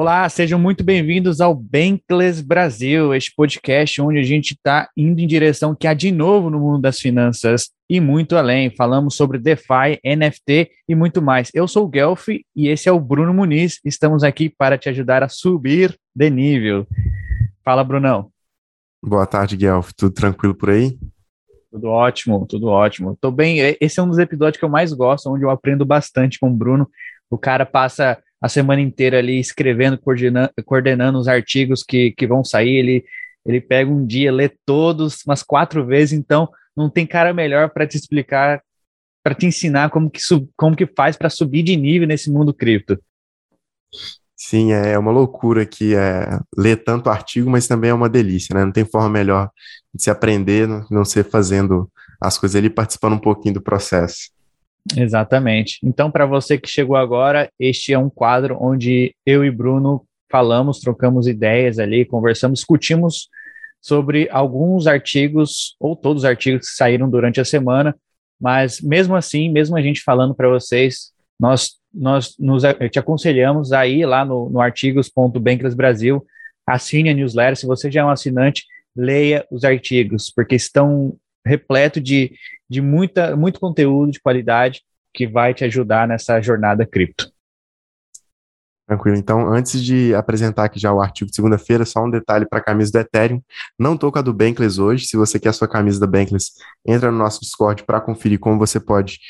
Olá, sejam muito bem-vindos ao Bankless Brasil, este podcast onde a gente está indo em direção que há de novo no mundo das finanças e muito além. Falamos sobre DeFi, NFT e muito mais. Eu sou o Guelph e esse é o Bruno Muniz. Estamos aqui para te ajudar a subir de nível. Fala, Brunão. Boa tarde, Guelph. Tudo tranquilo por aí? Tudo ótimo, tudo ótimo. Tô bem. Esse é um dos episódios que eu mais gosto, onde eu aprendo bastante com o Bruno. O cara passa a semana inteira ali escrevendo, coordenando, coordenando os artigos que, que vão sair. Ele, ele pega um dia, lê todos umas quatro vezes, então não tem cara melhor para te explicar, para te ensinar como que, como que faz para subir de nível nesse mundo cripto. Sim, é uma loucura que é ler tanto artigo, mas também é uma delícia, né? Não tem forma melhor de se aprender, não ser fazendo as coisas ali, participando um pouquinho do processo. Exatamente. Então, para você que chegou agora, este é um quadro onde eu e Bruno falamos, trocamos ideias ali, conversamos, discutimos sobre alguns artigos, ou todos os artigos que saíram durante a semana, mas mesmo assim, mesmo a gente falando para vocês, nós, nós nos, te aconselhamos a ir lá no, no artigos.bankless Brasil, assine a newsletter, se você já é um assinante, leia os artigos, porque estão repleto de, de muita, muito conteúdo de qualidade que vai te ajudar nessa jornada cripto. Tranquilo. Então, antes de apresentar aqui já o artigo de segunda-feira, só um detalhe para a camisa do Ethereum. Não estou com a do Bankless hoje. Se você quer a sua camisa da Bankless, entra no nosso Discord para conferir como você pode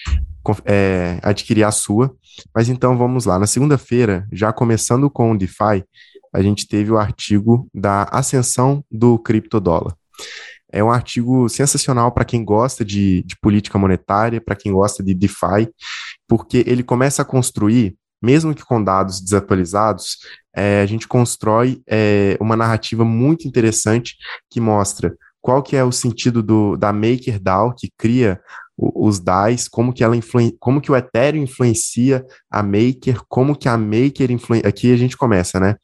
é, adquirir a sua. Mas então vamos lá. Na segunda-feira, já começando com o DeFi, a gente teve o artigo da ascensão do criptodólar. É um artigo sensacional para quem gosta de, de política monetária, para quem gosta de DeFi, porque ele começa a construir, mesmo que com dados desatualizados, é, a gente constrói é, uma narrativa muito interessante que mostra qual que é o sentido do, da MakerDAO, que cria os DAIs, como que ela como que o Ethereum influencia a Maker, como que a Maker influencia, aqui a gente começa, né?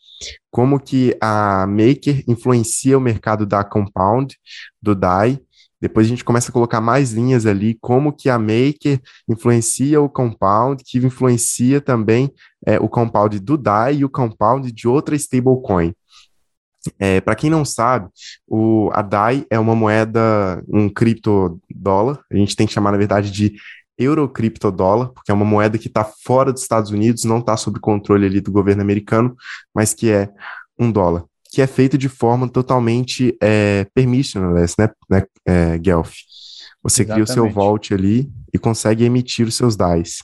Como que a Maker influencia o mercado da Compound, do DAI, depois a gente começa a colocar mais linhas ali, como que a Maker influencia o Compound, que influencia também é, o Compound do DAI e o Compound de outra stablecoin. É, Para quem não sabe, o, a DAI é uma moeda, um criptodólar, a gente tem que chamar, na verdade, de eurocriptodólar, porque é uma moeda que está fora dos Estados Unidos, não está sob controle ali do governo americano, mas que é um dólar, que é feito de forma totalmente é, permissionless, né, né é, Guelph? Você Exatamente. cria o seu vault ali e consegue emitir os seus DAIs.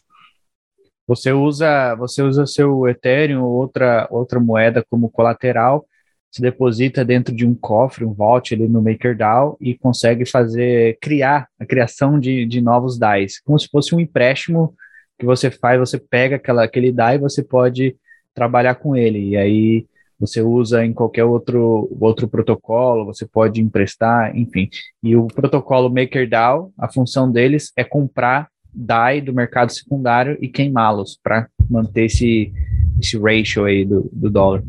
Você usa, você usa seu Ethereum ou outra, outra moeda como colateral se deposita dentro de um cofre, um vault ali no MakerDAO e consegue fazer, criar a criação de, de novos DAIs, como se fosse um empréstimo que você faz, você pega aquela, aquele DAI e você pode trabalhar com ele, e aí você usa em qualquer outro, outro protocolo, você pode emprestar, enfim. E o protocolo MakerDAO, a função deles é comprar DAI do mercado secundário e queimá-los para manter esse, esse ratio aí do, do dólar.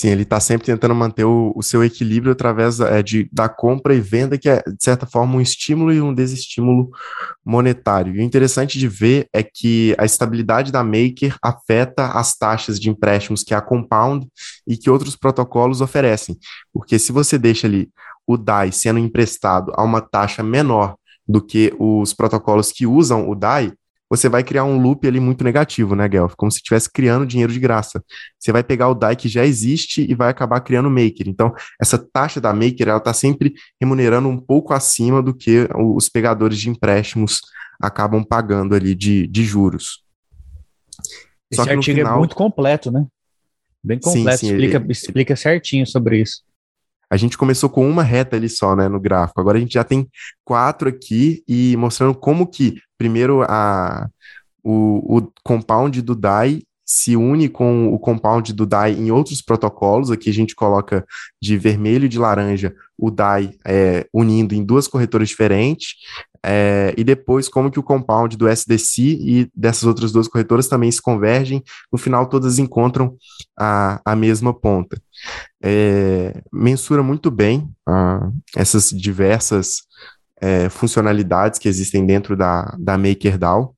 Sim, ele está sempre tentando manter o, o seu equilíbrio através é, de, da compra e venda, que é, de certa forma, um estímulo e um desestímulo monetário. E o interessante de ver é que a estabilidade da Maker afeta as taxas de empréstimos que a Compound e que outros protocolos oferecem. Porque se você deixa ali o DAI sendo emprestado a uma taxa menor do que os protocolos que usam o DAI, você vai criar um loop ali muito negativo, né, Guelph? Como se estivesse criando dinheiro de graça. Você vai pegar o DAI que já existe e vai acabar criando Maker. Então, essa taxa da Maker, ela está sempre remunerando um pouco acima do que os pegadores de empréstimos acabam pagando ali de, de juros. Esse artigo é final... é muito completo, né? Bem completo, sim, sim, explica, ele... explica certinho sobre isso. A gente começou com uma reta ali só, né, no gráfico. Agora a gente já tem quatro aqui e mostrando como que, primeiro, a, o, o compound do DAI se une com o compound do DAI em outros protocolos. Aqui a gente coloca de vermelho e de laranja o DAI é, unindo em duas corretoras diferentes. É, e depois como que o compound do SDC e dessas outras duas corretoras também se convergem, no final todas encontram a, a mesma ponta. É, mensura muito bem ah, essas diversas é, funcionalidades que existem dentro da, da MakerDAO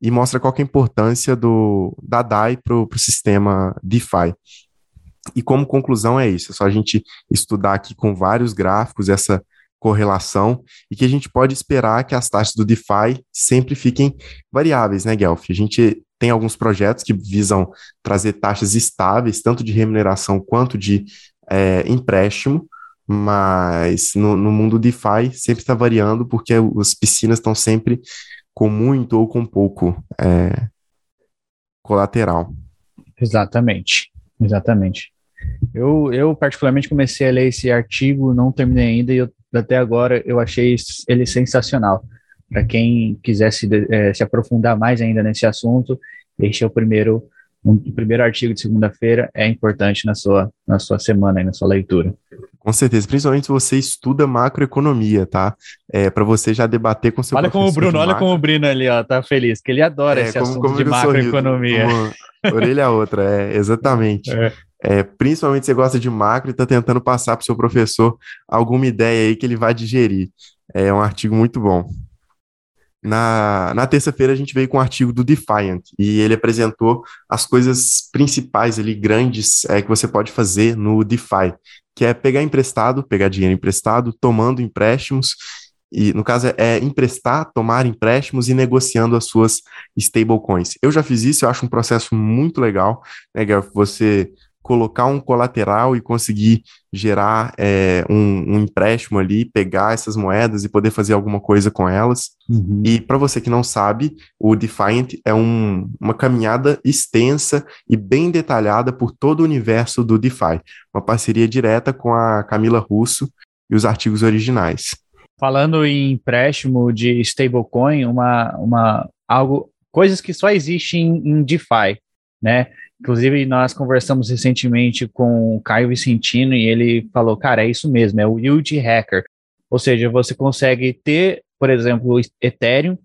e mostra qual é a importância do, da DAI para o sistema DeFi. E como conclusão é isso, é só a gente estudar aqui com vários gráficos essa correlação e que a gente pode esperar que as taxas do DeFi sempre fiquem variáveis, né, Guelph? A gente tem alguns projetos que visam trazer taxas estáveis, tanto de remuneração quanto de é, empréstimo, mas no, no mundo DeFi sempre está variando porque as piscinas estão sempre com muito ou com pouco é, colateral. Exatamente, exatamente. Eu, eu particularmente comecei a ler esse artigo, não terminei ainda, e eu, até agora eu achei ele sensacional. Para quem quisesse é, se aprofundar mais ainda nesse assunto, este é o primeiro, um, o primeiro artigo de segunda-feira, é importante na sua, na sua semana, na sua leitura. Com certeza, principalmente se você estuda macroeconomia, tá? É, para você já debater com seu Olha como o Bruno, olha como o Bruno ali, ó, tá feliz, que ele adora é, esse como, assunto como de macroeconomia. orelha a outra, é, exatamente. É. É, principalmente se você gosta de macro e está tentando passar para o seu professor alguma ideia aí que ele vai digerir. É um artigo muito bom. Na, na terça-feira a gente veio com um artigo do Defiant e ele apresentou as coisas principais ali, grandes, é, que você pode fazer no DeFi, que é pegar emprestado, pegar dinheiro emprestado, tomando empréstimos, e no caso é, é emprestar, tomar empréstimos e negociando as suas stablecoins. Eu já fiz isso, eu acho um processo muito legal, né, Você colocar um colateral e conseguir gerar é, um, um, empréstimo ali, pegar essas moedas e poder fazer alguma coisa com elas. Uhum. E para você que não sabe, o Defiant é um, uma caminhada extensa e bem detalhada por todo o universo do DeFi. Uma parceria direta com a Camila Russo e os artigos originais. Falando em empréstimo de stablecoin, uma, uma, algo, coisas que só existem em, em DeFi, né? Inclusive, nós conversamos recentemente com o Caio Vicentino e ele falou, cara, é isso mesmo, é o yield hacker. Ou seja, você consegue ter, por exemplo, o Ethereum,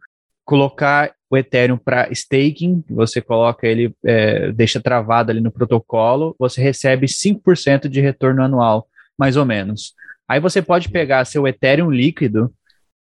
colocar o Ethereum para staking, você coloca ele, é, deixa travado ali no protocolo, você recebe 5% de retorno anual, mais ou menos. Aí você pode pegar seu Ethereum líquido,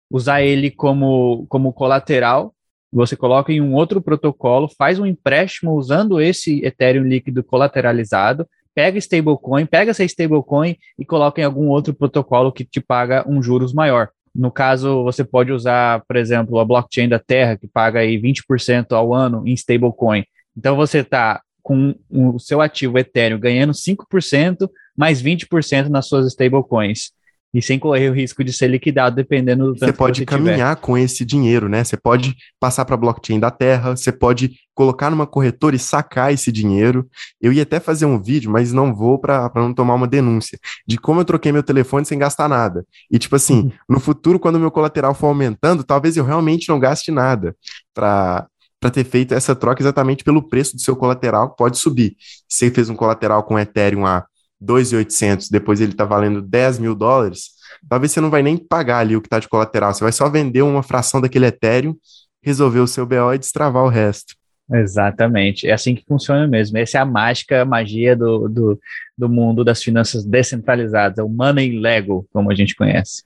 usar ele como, como colateral você coloca em um outro protocolo, faz um empréstimo usando esse Ethereum líquido colateralizado, pega stablecoin, pega essa stablecoin e coloca em algum outro protocolo que te paga um juros maior. No caso, você pode usar, por exemplo, a blockchain da Terra, que paga aí 20% ao ano em stablecoin. Então você está com o seu ativo Ethereum ganhando 5%, mais 20% nas suas stablecoins e sem correr o risco de ser liquidado dependendo do tanto você pode que você caminhar tiver. com esse dinheiro, né? Você pode passar para a blockchain da Terra, você pode colocar numa corretora e sacar esse dinheiro. Eu ia até fazer um vídeo, mas não vou para não tomar uma denúncia de como eu troquei meu telefone sem gastar nada. E tipo assim, uhum. no futuro quando meu colateral for aumentando, talvez eu realmente não gaste nada para para ter feito essa troca exatamente pelo preço do seu colateral, que pode subir. Se você fez um colateral com Ethereum a 2.800, depois ele está valendo 10 mil dólares, talvez você não vai nem pagar ali o que está de colateral, você vai só vender uma fração daquele Ethereum, resolver o seu BO e destravar o resto. Exatamente, é assim que funciona mesmo. Essa é a mágica, a magia do, do, do mundo das finanças descentralizadas, é o money Lego, como a gente conhece.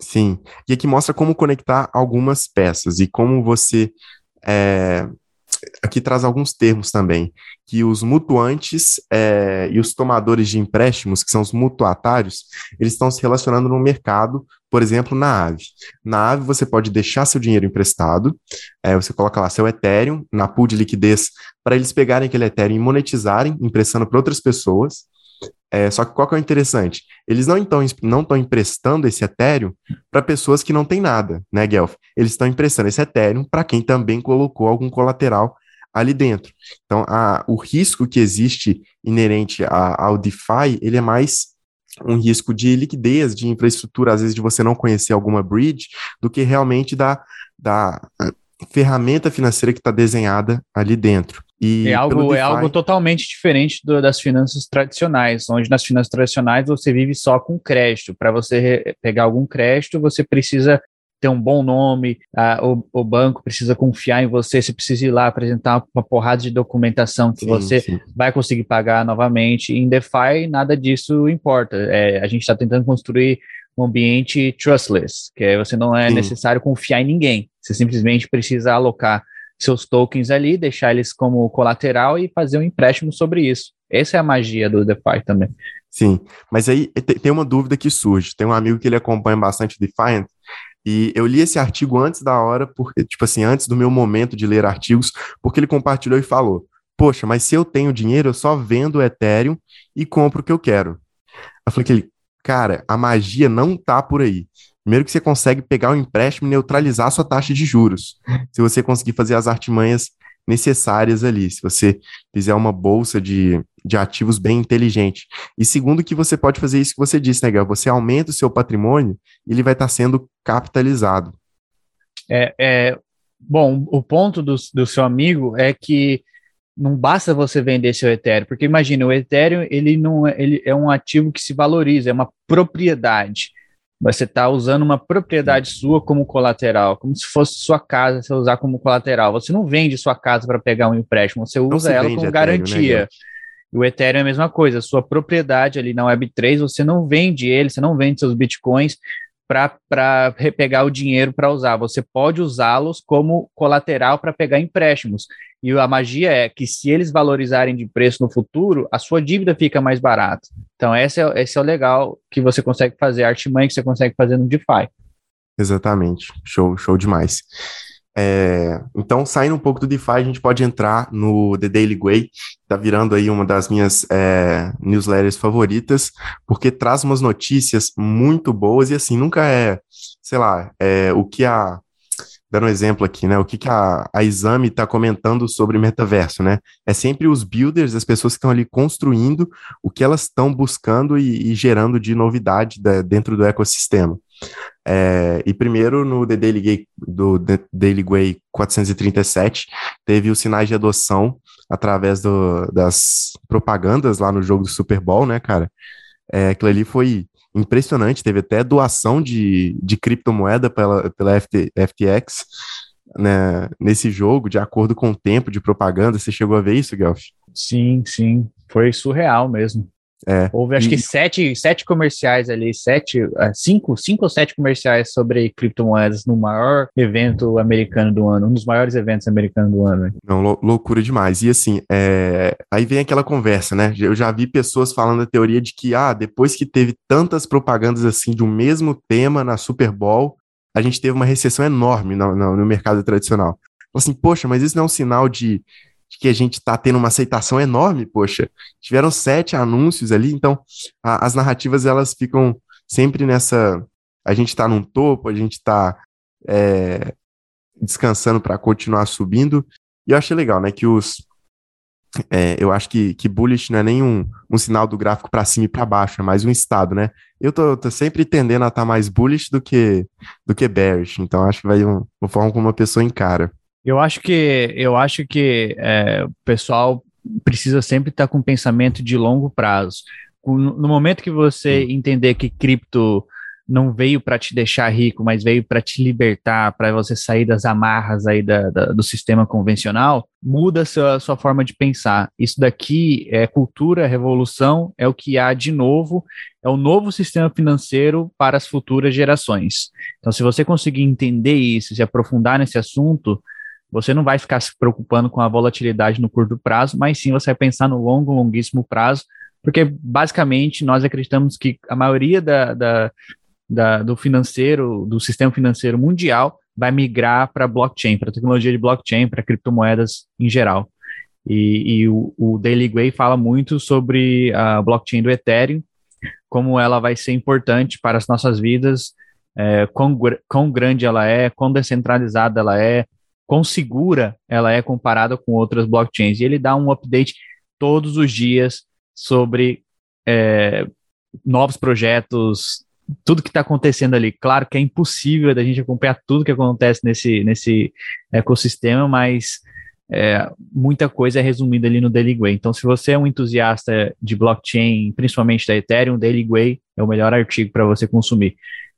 Sim, e aqui mostra como conectar algumas peças e como você é, aqui traz alguns termos também, que os mutuantes é, e os tomadores de empréstimos, que são os mutuatários, eles estão se relacionando no mercado, por exemplo, na AVE. Na AVE você pode deixar seu dinheiro emprestado, é, você coloca lá seu Ethereum na pool de liquidez para eles pegarem aquele Ethereum e monetizarem, emprestando para outras pessoas. É, só que qual que é o interessante? Eles não estão não emprestando esse Ethereum para pessoas que não têm nada, né, Guelph? Eles estão emprestando esse Ethereum para quem também colocou algum colateral ali dentro. Então, a, o risco que existe inerente a, ao DeFi, ele é mais um risco de liquidez, de infraestrutura, às vezes de você não conhecer alguma bridge, do que realmente da, da ferramenta financeira que está desenhada ali dentro. E é algo, DeFi... é algo totalmente diferente do, das finanças tradicionais, onde nas finanças tradicionais você vive só com crédito. Para você pegar algum crédito, você precisa ter um bom nome, o, o, banco precisa confiar em você, você precisa ir lá apresentar uma porrada de documentação que sim, você sim. vai conseguir pagar novamente. Em DeFi, nada disso importa. É, a gente está tentando construir um ambiente trustless, que é, você não é sim. necessário confiar em ninguém. Você simplesmente precisa alocar seus tokens ali, deixar eles como colateral e fazer um empréstimo sobre isso. Essa é a magia do DeFi também. Sim, mas aí tem uma dúvida que surge. Tem um amigo que ele acompanha bastante o e eu li esse artigo antes da hora, porque, tipo assim, antes do meu momento de ler artigos, porque ele compartilhou e falou: Poxa, mas se eu tenho dinheiro, eu só vendo o Ethereum e compro o que eu quero. Eu falei que ele, cara, a magia não tá por aí. Primeiro que você consegue pegar o empréstimo e neutralizar a sua taxa de juros. Se você conseguir fazer as artimanhas necessárias ali, se você fizer uma bolsa de, de ativos bem inteligente. E segundo que você pode fazer isso que você disse, né, Gal? Você aumenta o seu patrimônio e ele vai estar tá sendo capitalizado. É, é, bom, o ponto do, do seu amigo é que não basta você vender seu Ethereum, porque imagina, o Ethereum ele não é, ele é um ativo que se valoriza, é uma propriedade. Você está usando uma propriedade sua como colateral, como se fosse sua casa, você usar como colateral. Você não vende sua casa para pegar um empréstimo, você usa ela como Ethereum, né, garantia. Né, o Ethereum é a mesma coisa, sua propriedade ali na Web3, você não vende ele, você não vende seus bitcoins para repegar o dinheiro para usar. Você pode usá-los como colateral para pegar empréstimos. E a magia é que se eles valorizarem de preço no futuro, a sua dívida fica mais barata. Então, esse é, esse é o legal que você consegue fazer, a artimanha que você consegue fazer no DeFi. Exatamente. Show, show demais. É, então, saindo um pouco do DeFi, a gente pode entrar no The Daily Way, tá virando aí uma das minhas é, newsletters favoritas, porque traz umas notícias muito boas e assim, nunca é, sei lá, é, o que a. Dando um exemplo aqui, né? O que, que a, a Exame está comentando sobre metaverso, né? É sempre os builders, as pessoas que estão ali construindo o que elas estão buscando e, e gerando de novidade da, dentro do ecossistema. É, e primeiro no The Daily, Gay, do The Daily Way 437 teve os sinais de adoção através do, das propagandas lá no jogo do Super Bowl, né, cara? É, aquilo ali foi impressionante, teve até doação de, de criptomoeda pela, pela FT, FTX né, nesse jogo, de acordo com o tempo de propaganda. Você chegou a ver isso, Guelph? Sim, sim. Foi surreal mesmo. É, Houve acho e... que sete, sete comerciais ali, sete, ah, cinco, cinco ou sete comerciais sobre criptomoedas no maior evento americano do ano, um dos maiores eventos americanos do ano. Não, lou loucura demais. E assim, é... aí vem aquela conversa, né? Eu já vi pessoas falando a teoria de que, ah, depois que teve tantas propagandas assim de um mesmo tema na Super Bowl, a gente teve uma recessão enorme no, no, no mercado tradicional. Assim, poxa, mas isso não é um sinal de que a gente está tendo uma aceitação enorme, poxa. Tiveram sete anúncios ali, então a, as narrativas elas ficam sempre nessa. A gente está num topo, a gente está é, descansando para continuar subindo. E eu achei legal, né, que os. É, eu acho que, que bullish não é nem um, um sinal do gráfico para cima e para baixo, é mais um estado, né? Eu tô, tô sempre tendendo a estar tá mais bullish do que, do que bearish, então acho que vai um, uma forma como uma pessoa encara. Eu acho que eu acho que é, o pessoal precisa sempre estar com pensamento de longo prazo. No momento que você entender que cripto não veio para te deixar rico, mas veio para te libertar, para você sair das amarras aí da, da, do sistema convencional, muda a sua, a sua forma de pensar. Isso daqui é cultura, revolução, é o que há de novo, é o novo sistema financeiro para as futuras gerações. Então, se você conseguir entender isso, se aprofundar nesse assunto, você não vai ficar se preocupando com a volatilidade no curto prazo, mas sim você vai pensar no longo, longuíssimo prazo, porque basicamente nós acreditamos que a maioria da, da, da do financeiro, do sistema financeiro mundial, vai migrar para blockchain, para tecnologia de blockchain, para criptomoedas em geral. E, e o, o, Daily Way fala muito sobre a blockchain do Ethereum, como ela vai ser importante para as nossas vidas, é, quão, quão grande ela é, quão descentralizada ela é, quão segura ela é comparada com outras blockchains. E ele dá um update todos os dias sobre é, novos projetos, tudo que está acontecendo ali. Claro que é impossível da gente acompanhar tudo que acontece nesse, nesse ecossistema, mas é, muita coisa é resumida ali no Daily Way. Então, se você é um entusiasta de blockchain, principalmente da Ethereum, Daily Way é o melhor artigo para você consumir.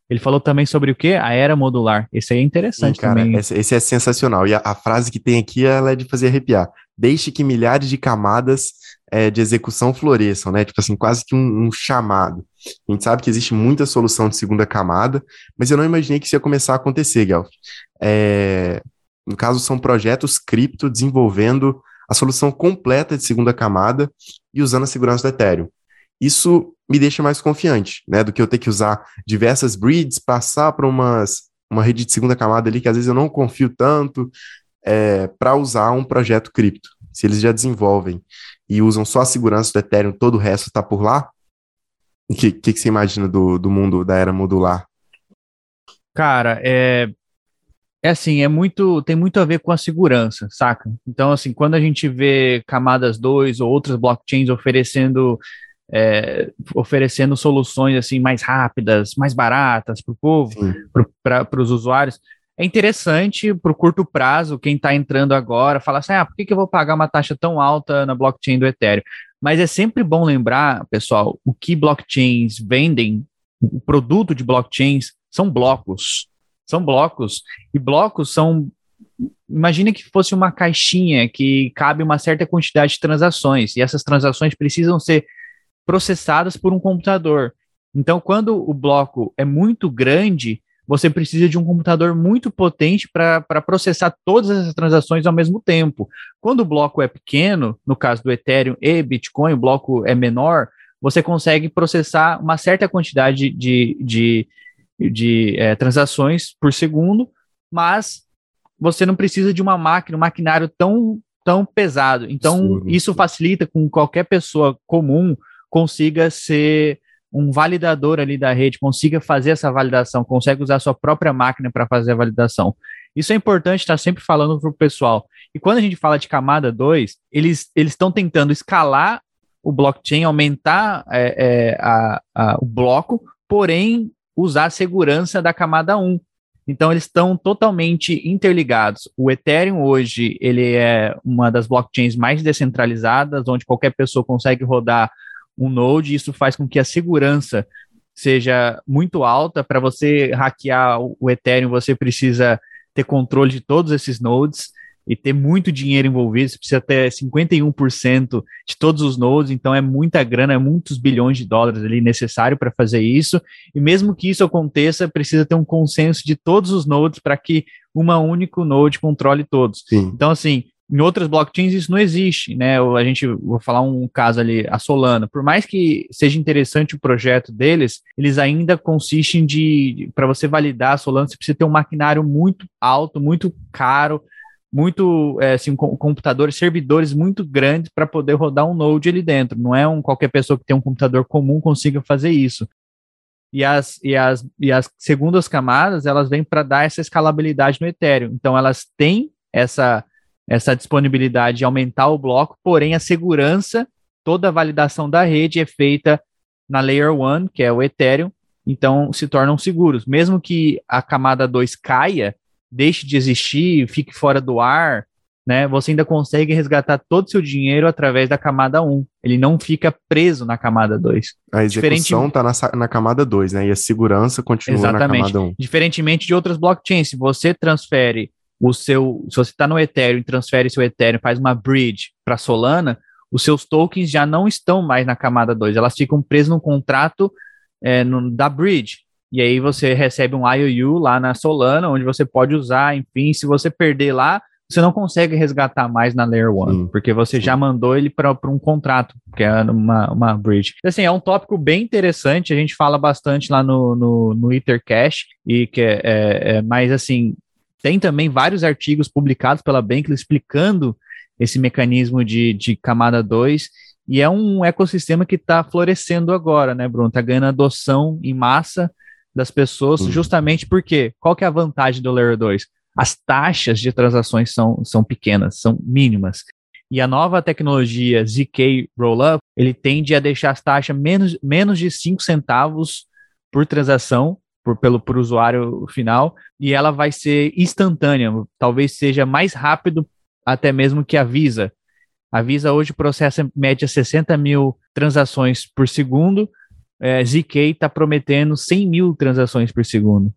Ele falou também sobre o quê? A era modular. Esse aí é interessante Sim, cara, também. Esse, esse, é sensacional. E a, a, frase que tem aqui ela é de fazer arrepiar. Deixe que milhares de camadas é, de execução floresçam, né? Tipo assim, quase que um, um, chamado. A gente sabe que existe muita solução de segunda camada, mas eu não imaginei que isso ia começar a acontecer, Guelph. É, no caso, são projetos cripto desenvolvendo a solução completa de segunda camada e usando a segurança do Ethereum. Isso me deixa mais confiante, né, do que eu ter que usar diversas breeds, passar para umas uma rede de segunda camada ali que às vezes eu não confio tanto é, para usar um projeto cripto. Se eles já desenvolvem e usam só a segurança do Ethereum, todo o resto está por lá. O que, que, que, você imagina do, do mundo da era modular? Cara, é, é assim, é muito, tem muito a ver com a segurança, saca? Então, assim, quando a gente vê camadas 2 ou outras blockchains oferecendo é, oferecendo soluções assim mais rápidas, mais baratas para o povo, para os usuários, é interessante para o curto prazo, quem está entrando agora, fala assim, ah, por que, que eu vou pagar uma taxa tão alta na blockchain do Ethereum? Mas é sempre bom lembrar, pessoal, o que blockchains vendem, o produto de blockchains são blocos. São blocos. E blocos são. Imagine que fosse uma caixinha que cabe uma certa quantidade de transações, e essas transações precisam ser processadas por um computador. Então, quando o bloco é muito grande, você precisa de um computador muito potente para processar todas essas transações ao mesmo tempo. Quando o bloco é pequeno, no caso do Ethereum e Bitcoin, o bloco é menor, você consegue processar uma certa quantidade de, de, de é, transações por segundo, mas você não precisa de uma máquina, um maquinário tão, tão pesado. Então, isso facilita com qualquer pessoa comum consiga ser um validador ali da rede, consiga fazer essa validação, consegue usar sua própria máquina para fazer a validação. Isso é importante estar sempre falando para o pessoal. E quando a gente fala de camada 2, eles estão tentando escalar o blockchain, aumentar é, é, a, a, o bloco, porém usar a segurança da camada 1. Então eles estão totalmente interligados. O Ethereum hoje ele é uma das blockchains mais descentralizadas, onde qualquer pessoa consegue rodar um node, isso faz com que a segurança seja muito alta. Para você hackear o Ethereum, você precisa ter controle de todos esses nodes e ter muito dinheiro envolvido, você precisa ter 51% de todos os nodes, então é muita grana, é muitos bilhões de dólares ali necessário para fazer isso, e mesmo que isso aconteça, precisa ter um consenso de todos os nodes para que uma única node controle todos. Sim. Então, assim, em outras blockchains isso não existe, né? A gente vou falar um caso ali, a Solana. Por mais que seja interessante o projeto deles, eles ainda consistem de para você validar a Solana, você precisa ter um maquinário muito alto, muito caro, muito é, assim, computadores, servidores muito grandes para poder rodar um node ali dentro. Não é um qualquer pessoa que tem um computador comum consiga fazer isso. E as, e as, e as segundas camadas, elas vêm para dar essa escalabilidade no Ethereum. Então, elas têm essa essa disponibilidade de aumentar o bloco, porém a segurança, toda a validação da rede é feita na Layer 1, que é o Ethereum, então se tornam seguros. Mesmo que a camada 2 caia, deixe de existir, fique fora do ar, né, você ainda consegue resgatar todo o seu dinheiro através da camada 1. Ele não fica preso na camada 2. A execução está Diferente... na, na, camada 2, né? E a segurança continua Exatamente. na camada 1. Diferentemente de outras blockchains, se você transfere o seu, se você está no Ethereum e transfere seu Ethereum, faz uma bridge para Solana, os seus tokens já não estão mais na camada 2, elas ficam presas no contrato é, no, da bridge. E aí você recebe um IOU lá na Solana, onde você pode usar, enfim, se você perder lá, você não consegue resgatar mais na Layer 1, sim, porque você já mandou ele para um contrato, que é uma, uma bridge. Assim, é um tópico bem interessante, a gente fala bastante lá no, no, no Ethercash, e que é, é, é mas assim, tem também vários artigos publicados pela Bankly explicando esse mecanismo de, de camada 2, e é um ecossistema que está florescendo agora, né, Bruno? Está ganhando adoção em massa das pessoas, uhum. justamente porque qual que é a vantagem do Layer 2? As taxas de transações são, são pequenas, são mínimas. E a nova tecnologia ZK Rollup, ele tende a deixar as taxas menos, menos de 5 centavos por transação, por, pelo por usuário final e ela vai ser instantânea, talvez seja mais rápido até mesmo que a Visa. A Visa hoje processa em média 60 mil transações por segundo, é, ZK está prometendo 100 mil transações por segundo.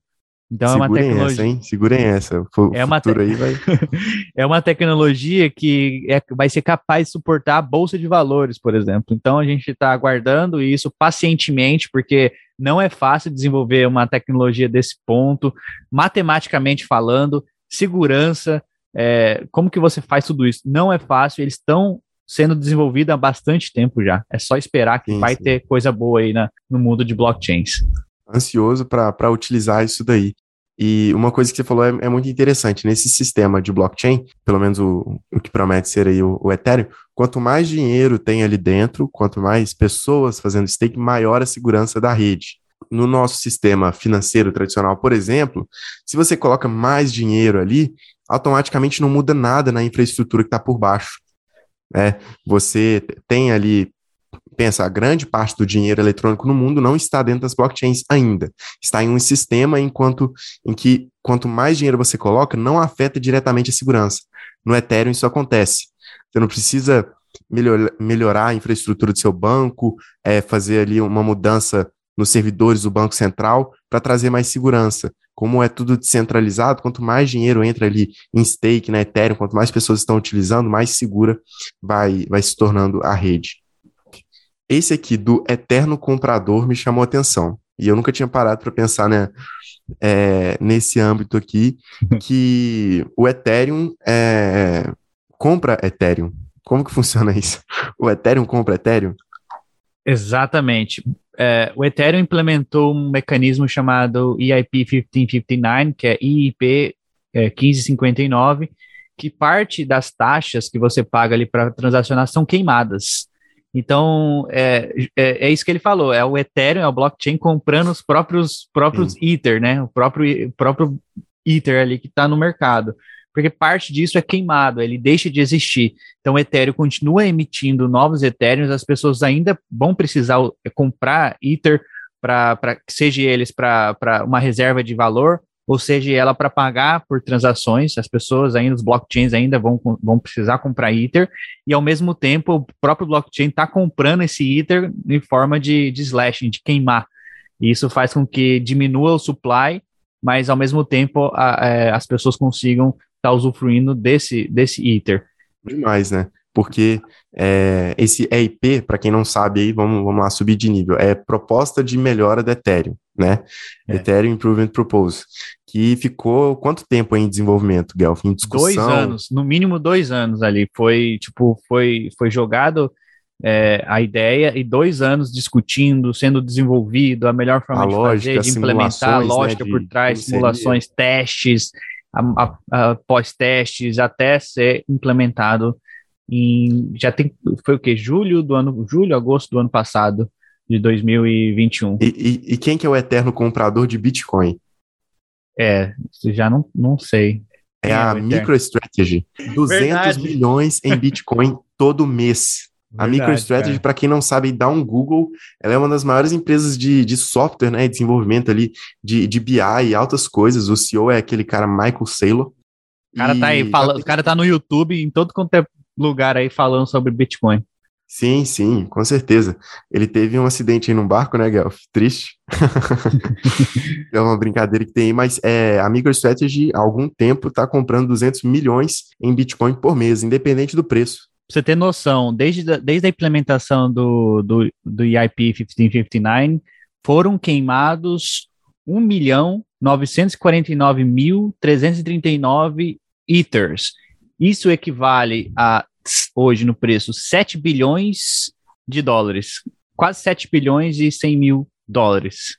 Então Segurem é uma tecnologia. Essa, hein? Segurem essa. O é uma te... aí vai. é uma tecnologia que é, vai ser capaz de suportar a bolsa de valores, por exemplo. Então a gente está aguardando isso pacientemente, porque não é fácil desenvolver uma tecnologia desse ponto, matematicamente falando, segurança. é, como que você faz tudo isso? Não é fácil, eles estão sendo desenvolvidos há bastante tempo já. É só esperar que sim, vai sim. ter coisa boa aí na, no mundo de blockchains. Ansioso para utilizar isso daí. E uma coisa que você falou é, é, muito interessante. Nesse sistema de blockchain, pelo menos o, o que promete ser aí o, o, Ethereum, quanto mais dinheiro tem ali dentro, quanto mais pessoas fazendo stake, maior a segurança da rede. No nosso sistema financeiro tradicional, por exemplo, se você coloca mais dinheiro ali, automaticamente não muda nada na infraestrutura que está por baixo. Né? Você tem ali pensa, a grande parte do dinheiro eletrônico no mundo não está dentro das blockchains ainda. Está em um sistema enquanto em que quanto mais dinheiro você coloca, não afeta diretamente a segurança. No Ethereum isso acontece. Você não precisa melhor, melhorar a infraestrutura do seu banco, é, fazer ali uma mudança nos servidores do Banco Central para trazer mais segurança. Como é tudo descentralizado, quanto mais dinheiro entra ali em stake na Ethereum, quanto mais pessoas estão utilizando, mais segura vai, vai se tornando a rede. Esse aqui do eterno comprador me chamou a atenção. E eu nunca tinha parado para pensar né, é, nesse âmbito aqui, que o Ethereum é, compra Ethereum. Como que funciona isso? O Ethereum compra Ethereum? Exatamente. É, o Ethereum implementou um mecanismo chamado EIP 1559, que é EIP é, 1559, que parte das taxas que você paga ali para transacionar são queimadas. Então, é, é, é, isso que ele falou, é o Ethereum, é o blockchain comprando os próprios, próprios Ether, né? O próprio, próprio Ether ali que está no mercado. Porque parte disso é queimado, ele deixa de existir. Então, o Ethereum continua emitindo novos Ethereums, as pessoas ainda vão precisar comprar Ether para seja eles para uma reserva de valor, ou seja, ela para pagar por transações, as pessoas ainda, os blockchains ainda vão, vão precisar comprar Ether, e ao mesmo tempo o próprio blockchain está comprando esse Ether em forma de, de slashing, de queimar. E isso faz com que diminua o supply, mas ao mesmo tempo a, a, é, as pessoas consigam estar tá usufruindo desse, desse Ether. Demais, né? Porque é, esse EIP, para quem não sabe aí, vamos, vamos lá subir de nível, é proposta de melhora do Ethereum, né? É. Ethereum Improvement Proposal que ficou quanto tempo em desenvolvimento, Guelph? Em discussão? Dois anos, no mínimo dois anos ali. Foi, tipo, foi, foi jogado é, a ideia e dois anos discutindo, sendo desenvolvido, a melhor forma a de lógica, fazer, de implementar a né, lógica né, por trás, simulações, seria? testes, pós-testes, até ser implementado em, já tem, foi o que, julho do ano, julho, agosto do ano passado, de 2021. E, e, e quem que é o eterno comprador de Bitcoin? É, já não, não sei. É, é a MicroStrategy. 200 Verdade. milhões em Bitcoin todo mês. Verdade, a MicroStrategy, para quem não sabe, dá um Google, ela é uma das maiores empresas de, de software, né, desenvolvimento ali, de, de BI e altas coisas. O CEO é aquele cara Michael Saylor. O cara tá aí, fala, o cara tá no YouTube, em todo quanto é lugar aí, falando sobre Bitcoin. Sim, sim, com certeza. Ele teve um acidente aí num barco, né, Guelph? Triste. é uma brincadeira que tem aí, mas é, a MicroStrategy há algum tempo está comprando 200 milhões em Bitcoin por mês, independente do preço. Pra você ter noção, desde, desde a implementação do, do, do EIP 1559, foram queimados 1 milhão 949.339 Ethers. Isso equivale a hoje no preço 7 bilhões de dólares, quase 7 bilhões e 100 mil dólares.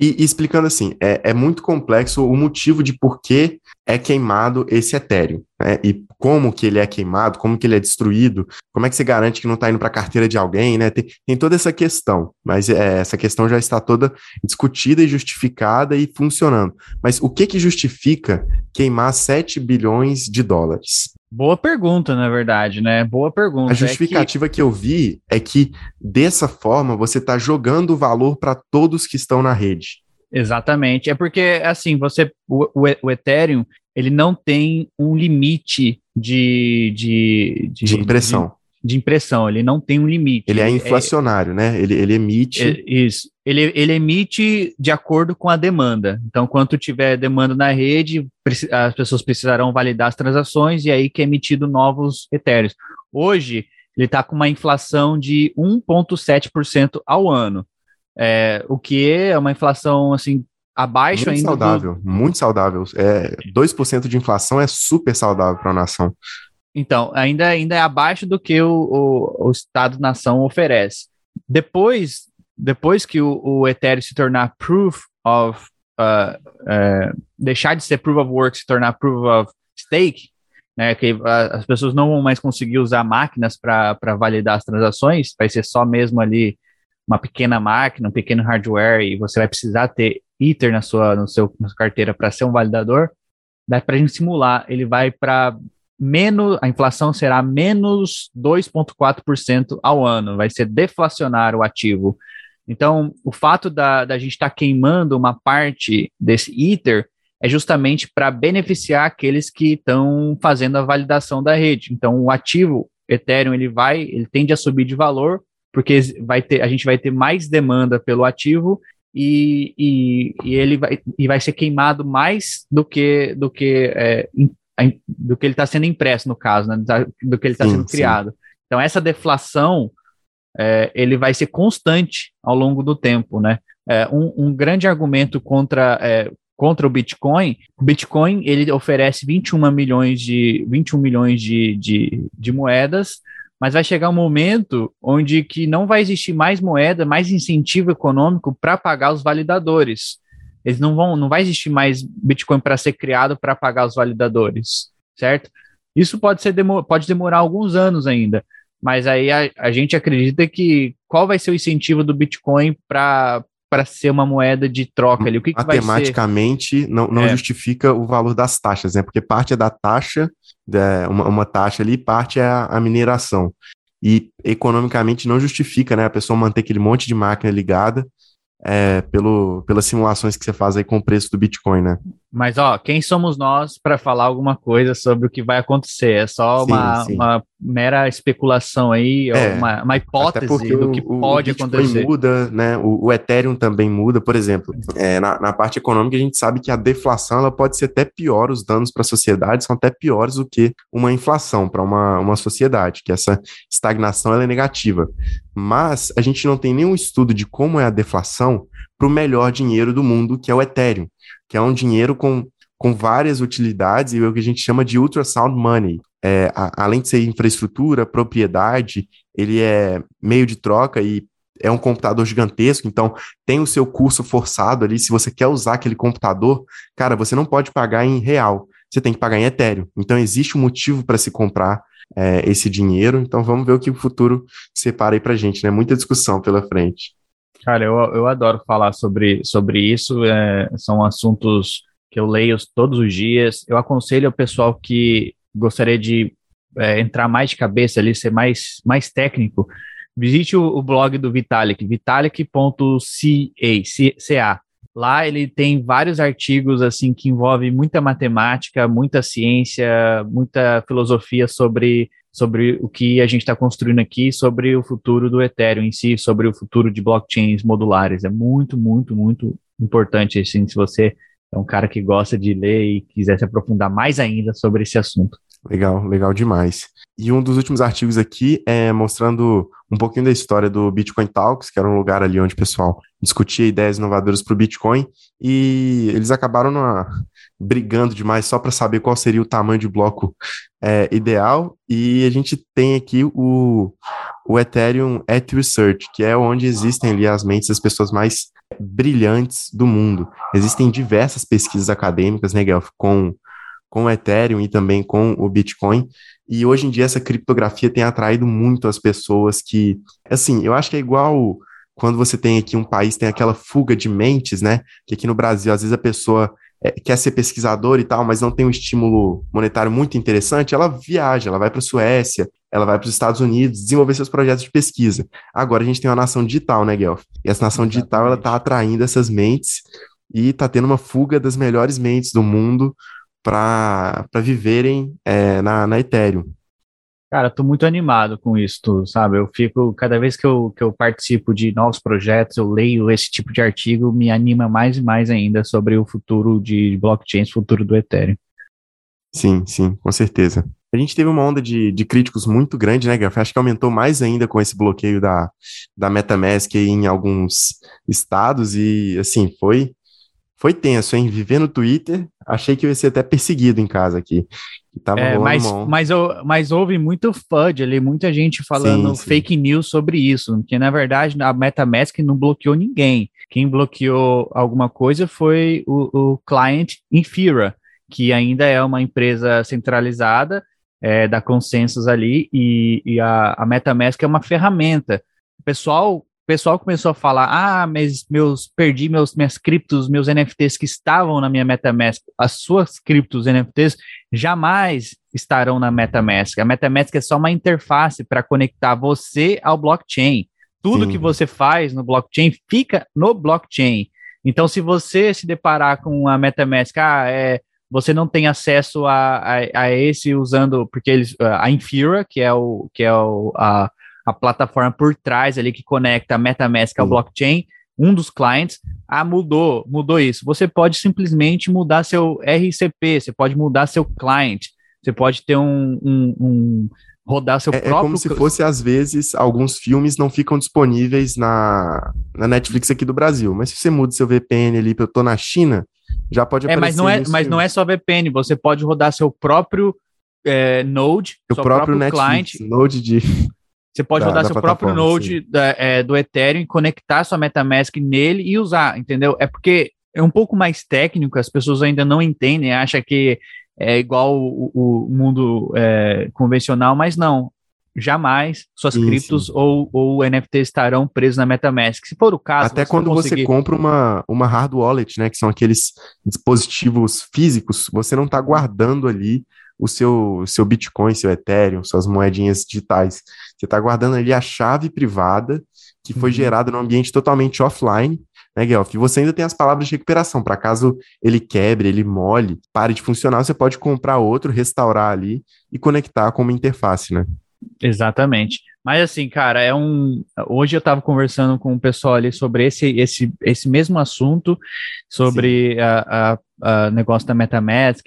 E, e, explicando assim, é, é, muito complexo o motivo de por que é queimado esse Ethereum, né? E como que ele é queimado, como que ele é destruído, como é que você garante que não está indo para a carteira de alguém, né? Tem, tem toda essa questão, mas é, essa questão já está toda discutida e justificada e funcionando. Mas o que que justifica queimar 7 bilhões de dólares? Boa pergunta, na verdade, né? Boa pergunta. A justificativa é que... que... eu vi é que dessa forma você está jogando o valor para todos que estão na rede. Exatamente. É porque, assim, você o, o, Ethereum ele não tem um limite de, de, de, de impressão de impressão, ele não tem um limite. Ele é inflacionário, é, né? Ele, ele emite. É, isso. Ele, ele emite de acordo com a demanda. Então, quanto tiver demanda na rede, as pessoas precisarão validar as transações e aí que é emitido novos etéreos. Hoje, ele está com uma inflação de 1,7% ao ano. É, o que é uma inflação assim abaixo muito ainda. Saudável, do... muito saudável. É, 2% de inflação é super saudável para a nação. Então, ainda, ainda é abaixo do que o, o, o Estado-nação oferece. Depois, depois que o, o Ethereum se tornar Proof of. Uh, uh, deixar de ser Proof of Work, se tornar Proof of Stake, né, que uh, as pessoas não vão mais conseguir usar máquinas para validar as transações, vai ser só mesmo ali uma pequena máquina, um pequeno hardware, e você vai precisar ter Ether na sua, no seu, na sua carteira para ser um validador, dá para a gente simular, ele vai para menos, a inflação será menos 2,4% ao ano, vai ser deflacionário o ativo. Então, o fato da, da gente estar tá queimando uma parte desse Ether é justamente para beneficiar aqueles que estão fazendo a validação da rede. Então, o ativo Ethereum ele vai, ele tende a subir de valor porque vai ter, a gente vai ter mais demanda pelo ativo e, e, e ele vai, e vai ser queimado mais do que do que é, do que ele está sendo impresso no caso, né, do que ele está sendo criado. Sim. Então essa deflação é, ele vai ser constante ao longo do tempo, né? É, um, um, grande argumento contra é, contra o Bitcoin, o Bitcoin ele oferece 21 milhões de 21 milhões de, de, de moedas mas vai chegar um momento onde que não vai existir mais moeda, mais incentivo econômico para pagar os validadores. Eles não vão, não vai existir mais Bitcoin para ser criado para pagar os validadores, certo? Isso pode ser pode demorar alguns anos ainda, mas aí a, a gente acredita que qual vai ser o incentivo do Bitcoin para para ser uma moeda de troca ali? O que, que Matematicamente, não, não é. justifica o valor das taxas, né? Porque parte é da taxa, é, uma, uma taxa ali, parte é a, a mineração. E economicamente não justifica, né? A pessoa manter aquele monte de máquina ligada é, pelo, pelas simulações que você faz aí com o preço do Bitcoin, né? Mas, ó, quem somos nós para falar alguma coisa sobre o que vai acontecer? É só sim, uma, sim. uma mera especulação aí, é, uma, uma hipótese do que o, pode o acontecer. muda, né? O, o, Ethereum também muda, por exemplo. É, na, na, parte econômica, a gente sabe que a deflação ela pode ser até pior, os danos para a sociedade são até piores do que uma inflação para uma, uma sociedade, que essa estagnação ela é negativa. Mas a gente não tem nenhum estudo de como é a deflação para o melhor dinheiro do mundo, que é o Ethereum que é um dinheiro com, com várias utilidades e o que a gente chama de ultrasound money. É, a, além de ser infraestrutura, propriedade, ele é meio de troca e é um computador gigantesco, então tem o seu curso forçado ali. Se você quer usar aquele computador, cara, você não pode pagar em real, você tem que pagar em Ethereum. Então existe um motivo para se comprar é, esse dinheiro. Então vamos ver o que o futuro separa aí para gente, né? Muita discussão pela frente. Cara, eu, eu adoro falar sobre, sobre isso. É, são assuntos que eu leio todos os dias. Eu aconselho ao pessoal que gostaria de é, entrar mais de cabeça ali, ser mais, mais técnico. Visite o, o blog do Vitalik, vitalik.ca. Lá ele tem vários artigos assim que envolvem muita matemática, muita ciência, muita filosofia sobre sobre o que a gente está construindo aqui, sobre o futuro do Ethereum em si, sobre o futuro de blockchains modulares. É muito, muito, muito importante, assim, se você é um cara que gosta de ler e quiser se aprofundar mais ainda sobre esse assunto. Legal, legal demais. E um dos últimos artigos aqui é mostrando um pouquinho da história do Bitcoin Talks, que era um lugar ali onde o pessoal discutia ideias inovadoras para o Bitcoin, e eles acabaram numa, brigando demais só para saber qual seria o tamanho de bloco é, ideal. E a gente tem aqui o, o Ethereum at Research, que é onde existem ali as mentes das pessoas mais brilhantes do mundo. Existem diversas pesquisas acadêmicas, né, Guelph, com, com o Ethereum e também com o Bitcoin. E hoje em dia essa criptografia tem atraído muito as pessoas que, assim, eu acho que é igual quando você tem aqui um país, tem aquela fuga de mentes, né? Que aqui no Brasil, às vezes a pessoa é, quer ser pesquisador e tal, mas não tem um estímulo monetário muito interessante, ela viaja, ela vai para a Suécia, ela vai para os Estados Unidos desenvolver seus projetos de pesquisa. Agora a gente tem uma nação digital, né, Guelph? E essa nação digital ela está atraindo essas mentes e está tendo uma fuga das melhores mentes do mundo para viverem é, na, na Ethereum. Cara, tô muito animado com isso, sabe? Eu fico, cada vez que eu, que eu participo de novos projetos, eu leio esse tipo de artigo, me anima mais e mais ainda sobre o futuro de blockchains, futuro do Ethereum. Sim, sim, com certeza. A gente teve uma onda de, de críticos muito grande, né, Graf? Acho que aumentou mais ainda com esse bloqueio da, da MetaMask em alguns estados e, assim, foi foi tenso, hein? Viver no Twitter, achei que eu ia ser até perseguido em casa aqui. Tava é, mas, mas, mas houve muito FUD ali, muita gente falando sim, sim. fake news sobre isso, porque na verdade a MetaMask não bloqueou ninguém. Quem bloqueou alguma coisa foi o, o client Infira, que ainda é uma empresa centralizada é, da Consensus ali, e, e a, a MetaMask é uma ferramenta. O pessoal pessoal começou a falar: ah, mas meus perdi meus minhas criptos, meus NFTs que estavam na minha MetaMask, as suas criptos NFTs jamais estarão na MetaMask. A MetaMask é só uma interface para conectar você ao blockchain. Tudo Sim. que você faz no blockchain fica no blockchain. Então, se você se deparar com a MetaMask, ah, é, você não tem acesso a, a, a esse usando, porque eles, a Infura, que é o que é o, a, a plataforma por trás ali que conecta a MetaMask ao blockchain, um dos clients, ah, mudou, mudou isso. Você pode simplesmente mudar seu RCP, você pode mudar seu client, você pode ter um, um, um rodar seu é, próprio. É como se fosse, às vezes, alguns filmes não ficam disponíveis na, na Netflix aqui do Brasil. Mas se você muda seu VPN ali, eu tô na China, já pode aparecer. É, mas não é, mas não é só VPN, você pode rodar seu próprio é, Node, seu, seu próprio, próprio Netflix, client. Node de. Você pode da, rodar da seu próprio Node da, é, do Ethereum, conectar sua MetaMask nele e usar, entendeu? É porque é um pouco mais técnico, as pessoas ainda não entendem, acham que é igual o, o mundo é, convencional, mas não. Jamais suas criptos. Ou, ou NFTs estarão presos na MetaMask. Se for o caso. Até você quando conseguir... você compra uma, uma hard wallet, né? Que são aqueles dispositivos físicos, você não está guardando ali o seu, seu Bitcoin, seu Ethereum, suas moedinhas digitais. Você está guardando ali a chave privada que foi uhum. gerada num ambiente totalmente offline, né, Guelph? E você ainda tem as palavras de recuperação, para caso ele quebre, ele mole, pare de funcionar, você pode comprar outro, restaurar ali e conectar com uma interface, né? Exatamente. Mas assim, cara, é um. Hoje eu estava conversando com o pessoal ali sobre esse, esse, esse mesmo assunto, sobre a, a, a, negócio da MetaMask,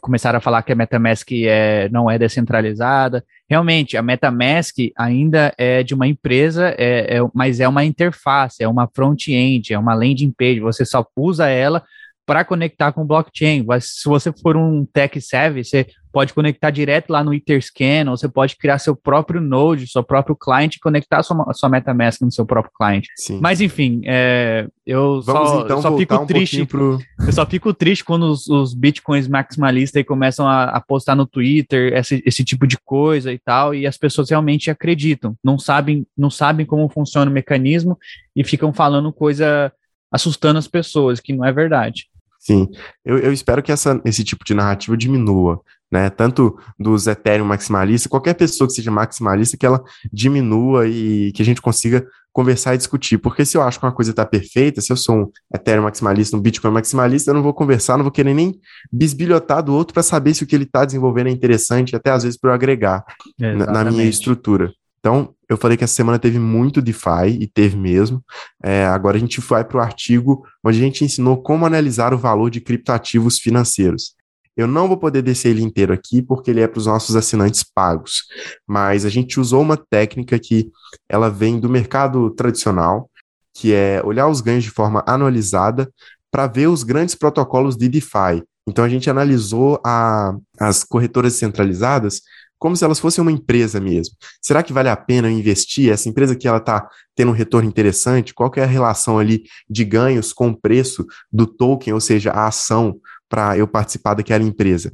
começaram a falar que a MetaMask é, não é descentralizada. Realmente, a MetaMask ainda é de uma empresa, é, é, mas é uma interface, é uma front-end, é uma landing page. Você só usa ela para conectar com o blockchain. Mas se você for um tech savvy, você pode conectar direto lá no Etherscan, ou você pode criar seu próprio node, seu próprio client e conectar sua, sua MetaMask no seu próprio client. Sim. Mas enfim, é, eu Vamos, só, então, eu só fico um triste. Pro... Eu só fico triste quando os, os bitcoins maximalistas começam a, a, postar no Twitter esse, esse tipo de coisa e tal, e as pessoas realmente acreditam, não sabem, não sabem como funciona o mecanismo e ficam falando coisa assustando as pessoas, que não é verdade. Sim, eu, eu espero que essa, esse tipo de narrativa diminua, né? Tanto dos Ethereum maximalistas, qualquer pessoa que seja maximalista, que ela diminua e que a gente consiga conversar e discutir. Porque se eu acho que uma coisa está perfeita, se eu sou um Ethereum maximalista, um Bitcoin maximalista, eu não vou conversar, não vou querer nem bisbilhotar do outro para saber se o que ele está desenvolvendo é interessante, até às vezes para eu agregar na, na minha estrutura. Então, eu falei que essa semana teve muito DeFi, e teve mesmo. É, agora a gente vai para o artigo onde a gente ensinou como analisar o valor de criptoativos financeiros. Eu não vou poder descer ele inteiro aqui, porque ele é para os nossos assinantes pagos. Mas a gente usou uma técnica que ela vem do mercado tradicional, que é olhar os ganhos de forma anualizada para ver os grandes protocolos de DeFi. Então a gente analisou a, as corretoras centralizadas como se elas fossem uma empresa mesmo. Será que vale a pena investir? Essa empresa que ela está tendo um retorno interessante, qual é a relação ali de ganhos com o preço do token, ou seja, a ação para eu participar daquela empresa?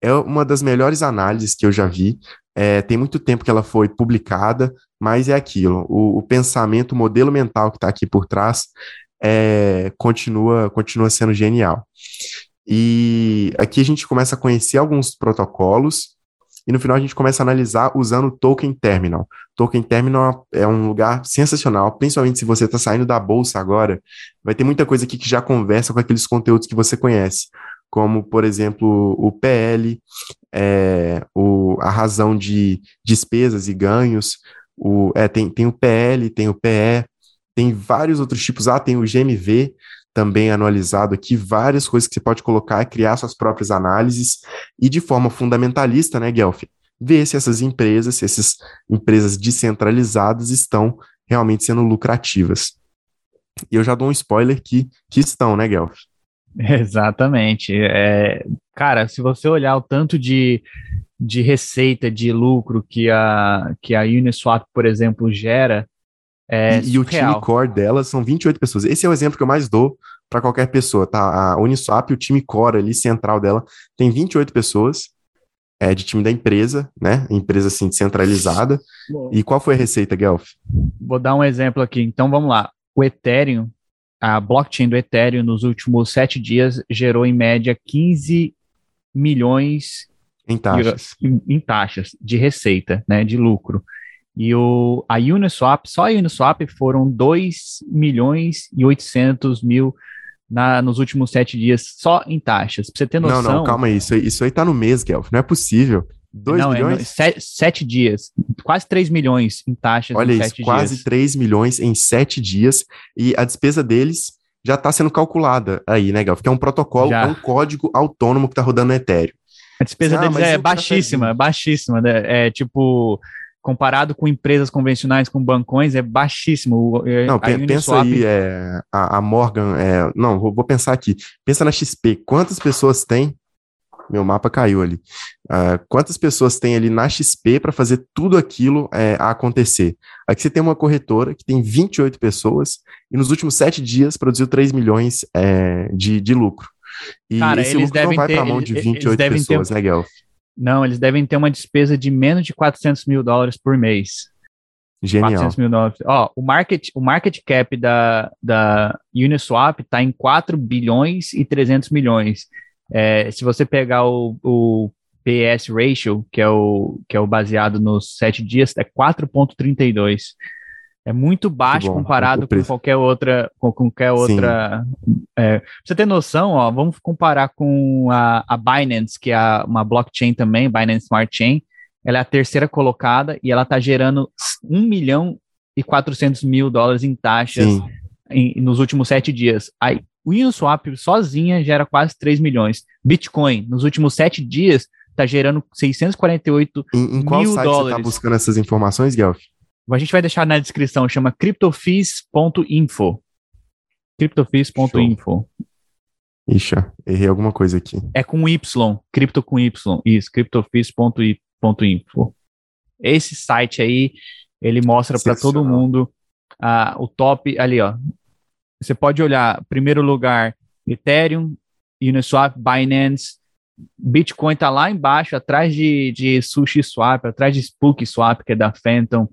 É uma das melhores análises que eu já vi. É, tem muito tempo que ela foi publicada, mas é aquilo. O, o pensamento, o modelo mental que está aqui por trás é, continua, continua sendo genial. E aqui a gente começa a conhecer alguns protocolos e no final a gente começa a analisar usando o Token Terminal. Token Terminal é um lugar sensacional, principalmente se você está saindo da bolsa agora. Vai ter muita coisa aqui que já conversa com aqueles conteúdos que você conhece, como, por exemplo, o PL, é, o, a razão de despesas e ganhos, o, é, tem, tem o PL, tem o PE, tem vários outros tipos. Ah, tem o GMV, também anualizado aqui várias coisas que você pode colocar, criar suas próprias análises e de forma fundamentalista, né, Guelph? Ver se essas empresas, se essas empresas descentralizadas estão realmente sendo lucrativas. E eu já dou um spoiler que, que estão, né, Guelph? Exatamente. É, cara, se você olhar o tanto de, de receita, de lucro que a, que a Uniswap, por exemplo, gera, é e, e, o time core delas são 28 pessoas. Esse é o exemplo que eu mais dou para qualquer pessoa, tá? A Uniswap, o time core ali, central dela, tem 28 pessoas é, de time da empresa, né? Empresa assim, descentralizada. Bom. E qual foi a receita, Guelph? Vou dar um exemplo aqui. Então vamos lá. O Ethereum, a blockchain do Ethereum nos últimos sete dias gerou em média 15 milhões em taxas. De, em, em taxas de receita, né? De lucro. E o, a Uniswap, só a Uniswap foram 2 milhões e 800 mil na, nos últimos sete dias, só em taxas. Pra você ter noção. Não, não, calma aí. Isso, aí, isso aí tá no mês, Guelph. Não é possível. 2 não, milhões? É, sete, sete, dias. Quase 3 milhões em taxas Olha em isso, quase dias. 3 milhões em sete dias. E a despesa deles já está sendo calculada aí, né, Guelph? Que é um protocolo, já. é um código autônomo que está rodando no Ethereum. A despesa ah, deles é baixíssima, baixíssima. Né? É tipo comparado com empresas convencionais com bancões, é baixíssimo. É, não, pensa Uniswap... aí, é, a, a, Morgan, é, não, vou, vou, pensar aqui. Pensa na XP, quantas pessoas tem? Meu mapa caiu ali. Uh, quantas pessoas tem ali na XP para fazer tudo aquilo é, acontecer? Aqui você tem uma corretora que tem 28 pessoas e nos últimos sete dias produziu 3 milhões é, de, de lucro. E Cara, esse lucro não vai para a mão de 28 pessoas, ter... né, Guelph? Não, eles devem ter uma despesa de menos de 400 mil dólares por mês. Genial. 400 mil dólares. Ó, o market, o market cap da, da Uniswap está em 4 bilhões e 300 milhões. É, se você pegar o, o PS ratio, que é o, que é o baseado nos 7 dias, é 4,32. É muito baixo muito comparado com qualquer outra, com qualquer outra. É, pra você ter noção, ó, vamos comparar com a, a Binance, que é uma blockchain também, Binance Smart Chain. Ela é a terceira colocada e ela está gerando 1 milhão e 400 mil dólares em taxas em, nos últimos sete dias. Aí, o Uniswap sozinha gera quase 3 milhões. Bitcoin, nos últimos sete dias, está gerando 648 em, em mil qual site dólares. você está buscando essas informações, Guelph? A gente vai deixar na descrição, chama cryptofees.info. Cryptofees.info. Ixi, errei alguma coisa aqui. É com Y, cripto com Y, isso, cryptofees.info. Esse site aí, ele mostra para todo mundo uh, o top ali, ó. Você pode olhar, primeiro lugar, Ethereum, Uniswap, Binance, Bitcoin tá lá embaixo, atrás de, de Sushi Swap, atrás de Spook Swap, que é da Phantom,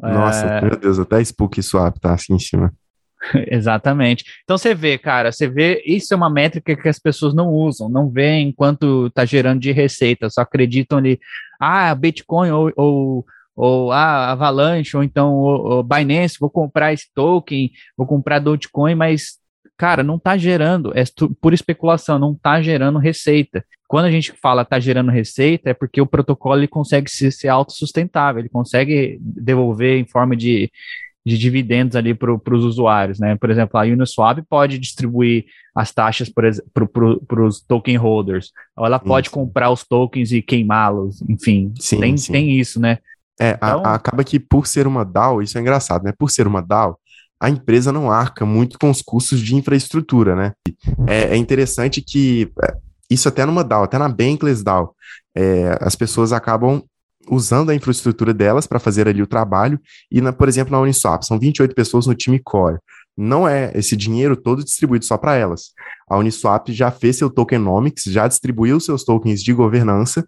nossa, é... meu Deus, até Spook Swap tá assim em cima. Exatamente. Então você vê, cara, você vê, isso é uma métrica que as pessoas não usam, não vê enquanto tá gerando de receita, só acreditam ali, ah, Bitcoin ou, ou, ou ah, Avalanche, ou então o, Binance, vou comprar esse token, vou comprar Dogecoin, mas, cara, não tá gerando, é por especulação, não tá gerando receita. Quando a gente fala está gerando receita, é porque o protocolo ele consegue ser, ser autossustentável, ele consegue devolver em forma de, de dividendos ali para os usuários, né? Por exemplo, a Uniswap pode distribuir as taxas para pro, os token holders, ou ela pode comprar os tokens e queimá-los, enfim, sim, tem, sim. tem isso, né? É, então, a, a, acaba que por ser uma DAO, isso é engraçado, né? Por ser uma DAO, a empresa não arca muito com os custos de infraestrutura, né? É, é interessante que é, isso até numa DAO, até na Bankless DAO, é, as pessoas acabam usando a infraestrutura delas para fazer ali o trabalho, e, na, por exemplo, na Uniswap, são 28 pessoas no time core. Não é esse dinheiro todo distribuído só para elas. A Uniswap já fez seu tokenomics, já distribuiu seus tokens de governança,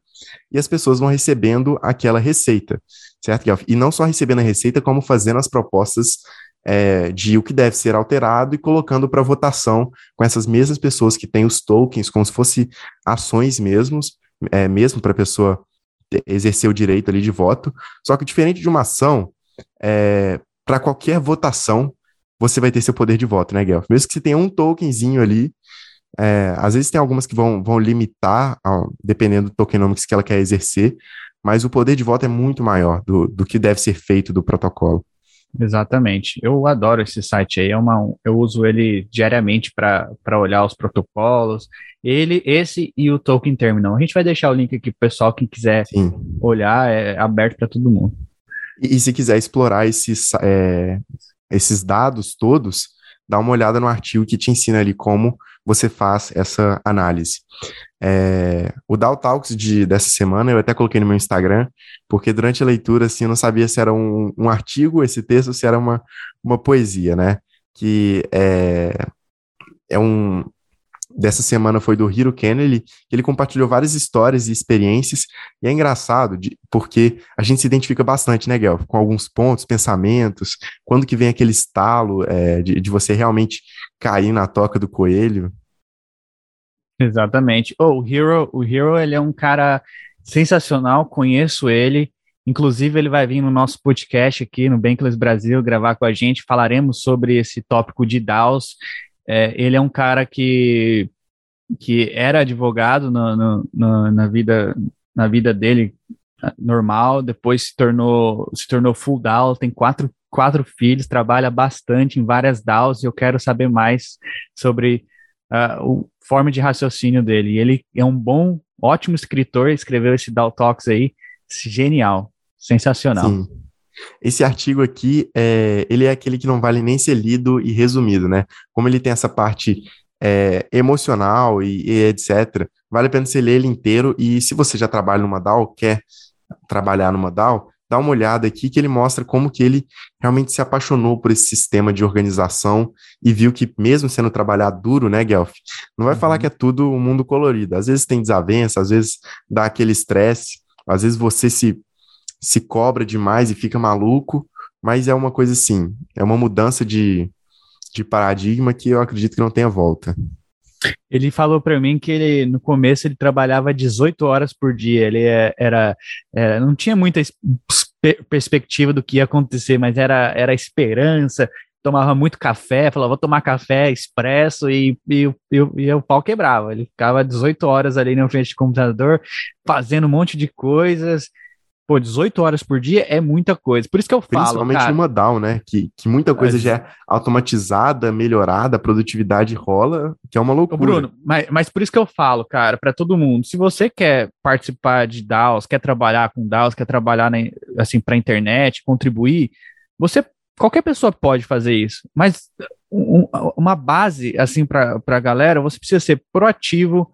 e as pessoas vão recebendo aquela receita, certo, Guelph? E não só recebendo a receita, como fazendo as propostas é, de o que deve ser alterado e colocando para votação com essas mesmas pessoas que têm os tokens, como se fosse ações mesmos, é, mesmo para a pessoa exercer o direito ali de voto. Só que diferente de uma ação, é, para qualquer votação, você vai ter seu poder de voto, né, Guelph? Mesmo que você tenha um tokenzinho ali, é, às vezes tem algumas que vão, vão limitar, dependendo do tokenomics que ela quer exercer, mas o poder de voto é muito maior do, do que deve ser feito do protocolo. Exatamente. Eu adoro esse site aí. É uma, eu uso ele diariamente para olhar os protocolos. Ele, esse e o Token Terminal. A gente vai deixar o link aqui para o pessoal que quiser Sim. olhar, é aberto para todo mundo. E, e, se quiser explorar esses, é, esses dados todos, dá uma olhada no artigo que te ensina ali como você faz essa análise. É, o Dow Talks de, dessa semana eu até coloquei no meu Instagram, porque durante a leitura assim, eu não sabia se era um, um artigo esse texto se era uma, uma poesia, né? Que é, é um, dessa semana foi do Hiro Kennedy, que ele compartilhou várias histórias e experiências, e é engraçado de, porque a gente se identifica bastante, né, Guel, com alguns pontos, pensamentos, quando que vem aquele estalo é, de, de você realmente cair na toca do coelho. Exatamente. Oh, o Hero, o Hero, ele é um cara sensacional, conheço ele, Inclusive, ele vai vir no nosso podcast aqui no Bankless Brasil gravar com a gente. Falaremos sobre esse tópico de DAOs é, ele é um cara que, que era advogado no, no, no, na, vida, na vida dele normal, depois se tornou, se tornou full DAO, tem quatro, quatro filhos, trabalha bastante em várias DAOs e eu quero saber mais sobre uh, o forma de raciocínio dele. Ele é um bom, ótimo escritor, escreveu esse DAO Talks aí, genial, sensacional. Sim. Esse artigo aqui, é, ele é aquele que não vale nem ser lido e resumido, né? Como ele tem essa parte é, emocional e, e, etc., vale a pena você ler ele inteiro e se você já trabalha numa DAO, quer trabalhar numa DAO, dá uma olhada aqui que ele mostra como que ele realmente se apaixonou por esse sistema de organização e viu que mesmo sendo trabalhar duro, né, Guelph, não vai uhum. falar que é tudo um mundo colorido. Às vezes tem desavença, às vezes dá aquele estresse, às vezes você se se cobra demais e fica maluco, mas é uma coisa assim, é uma mudança de, de paradigma que eu acredito que não tenha volta. Ele falou para mim que ele no começo ele trabalhava 18 horas por dia. Ele é, era, era não tinha muita perspectiva do que ia acontecer, mas era era esperança. Tomava muito café, falava vou tomar café expresso e, e, e, e o pau quebrava. Ele ficava 18 horas ali na frente do computador, fazendo um monte de coisas pô, 18 horas por dia é muita coisa. Por isso que eu falo. Principalmente cara, numa DAO, né? Que, que muita coisa já é automatizada, melhorada, a produtividade rola, que é uma loucura. Bruno, mas, mas por isso que eu falo, cara, para todo mundo, se você quer participar de DAOs, quer trabalhar com DAOs, quer trabalhar na, assim para internet, contribuir, você qualquer pessoa pode fazer isso, mas um, uma base assim para a galera, você precisa ser proativo,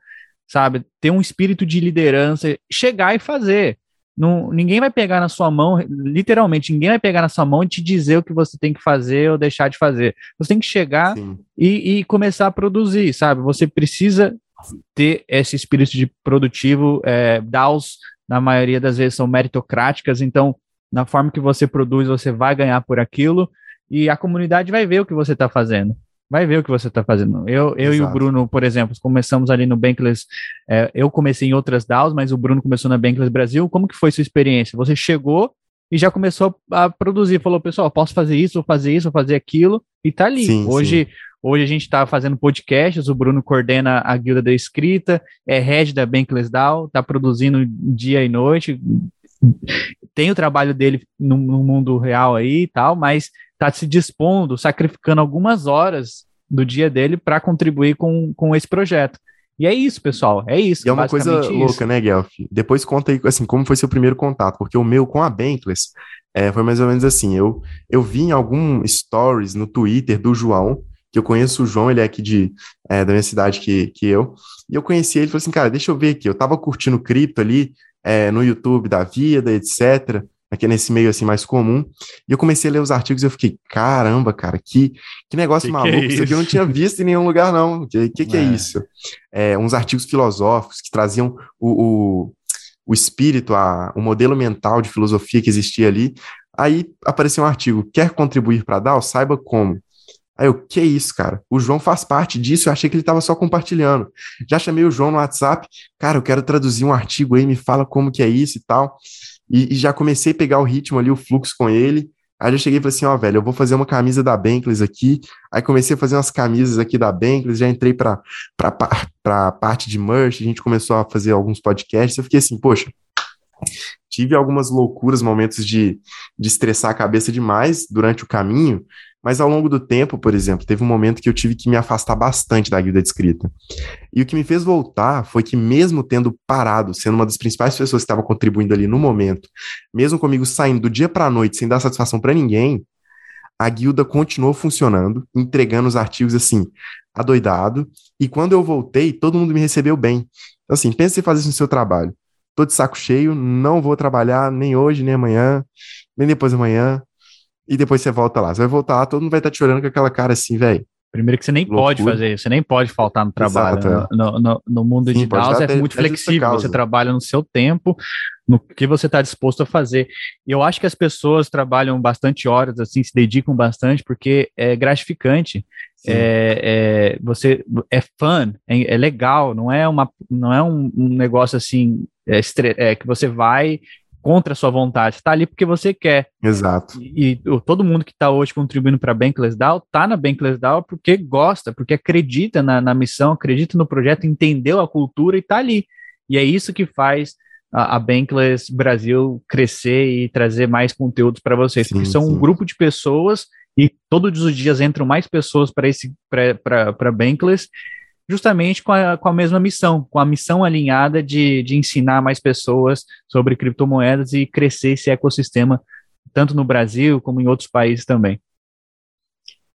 sabe? Ter um espírito de liderança, chegar e fazer. Não, ninguém vai pegar na sua mão, literalmente, ninguém vai pegar na sua mão e te dizer o que você tem que fazer ou deixar de fazer. Você tem que chegar e, e, começar a produzir, sabe? Você precisa ter esse espírito de produtivo. É, DAOs, na maioria das vezes, são meritocráticas, então, na forma que você produz, você vai ganhar por aquilo e a comunidade vai ver o que você está fazendo vai ver o que você está fazendo. Eu, eu e o Bruno, por exemplo, começamos ali no Bankless, é, eu comecei em outras DAOs, mas o Bruno começou na Bankless Brasil. Como que foi sua experiência? Você chegou e já começou a produzir, falou, pessoal, posso fazer isso, vou fazer isso, vou fazer aquilo, e tá ali. Sim, hoje, sim. hoje a gente está fazendo podcasts, o Bruno coordena a guilda da escrita, é head da Bankless DAO, tá produzindo dia e noite, tem o trabalho dele no, no mundo real aí e tal, mas está se dispondo, sacrificando algumas horas do dia dele para contribuir com, com esse projeto. E é isso, pessoal. É isso. E é uma coisa isso. louca, né, Guelph? Depois conta aí, assim, como foi seu primeiro contato, porque o meu com a Bankless é, foi mais ou menos assim. Eu, eu vi em algum stories no Twitter do João, que eu conheço o João, ele é aqui de, é, da minha cidade que, que eu, e eu conheci ele e falei assim, cara, deixa eu ver aqui. Eu tava curtindo cripto ali, é, no YouTube da vida, etc aqui nesse meio assim mais comum. E eu comecei a ler os artigos e eu fiquei, caramba, cara, que, que negócio que maluco. Que é isso? aqui eu não tinha visto em nenhum lugar, não. Que que, que é. é. isso? É, uns artigos filosóficos que traziam o, o, o espírito, a, o modelo mental de filosofia que existia ali. Aí apareceu um artigo, quer contribuir para DAO? Saiba como. Aí eu, que isso, cara? O João faz parte disso, eu achei que ele estava só compartilhando. Já chamei o João no WhatsApp, cara, eu quero traduzir um artigo aí, me fala como que é isso e tal. E, e, já comecei a pegar o ritmo ali, o fluxo com ele. Aí eu cheguei e falei assim, ó, oh, velho, eu vou fazer uma camisa da Bankless aqui. Aí comecei a fazer umas camisas aqui da Bankless, já entrei para para parte de merch, a gente começou a fazer alguns podcasts. Eu fiquei assim, poxa, tive algumas loucuras, momentos de, de estressar a cabeça demais durante o caminho, mas ao longo do tempo, por exemplo, teve um momento que eu tive que me afastar bastante da guilda de escrita. E o que me fez voltar foi que, mesmo tendo parado, sendo uma das principais pessoas que estava contribuindo ali no momento, mesmo comigo saindo do dia para a noite sem dar satisfação para ninguém, a guilda continuou funcionando, entregando os artigos assim, adoidado. E quando eu voltei, todo mundo me recebeu bem. Então, assim, pense em fazer isso no seu trabalho. Tô de saco cheio, não vou trabalhar nem hoje, nem amanhã, nem depois da manhã. E depois você volta lá. Você vai voltar lá, todo mundo vai estar te olhando com aquela cara assim, velho. Primeiro que você nem Loucura. pode fazer isso, você nem pode faltar no trabalho. Exato, é. no, no, no, mundo Sim, digital é muito flexível, você trabalha no seu tempo, no que você está disposto a fazer. E eu acho que as pessoas trabalham bastante horas, assim, se dedicam bastante, porque é gratificante. É, é, você é fã, é, é, legal, não é uma, não é um, um negócio assim é, é que você vai contra a sua vontade, está ali porque você quer. Exato. E, e todo mundo que está hoje contribuindo para a Bankless DAO está na Bankless DAO porque gosta, porque acredita na, na, missão, acredita no projeto, entendeu a cultura e está ali. E é isso que faz a, a Bankless Brasil crescer e trazer mais conteúdos para vocês, sim, porque são sim. um grupo de pessoas e todos os dias entram mais pessoas para esse para Bankless justamente com a, com a mesma missão, com a missão alinhada de, de ensinar mais pessoas sobre criptomoedas e crescer esse ecossistema, tanto no Brasil como em outros países também.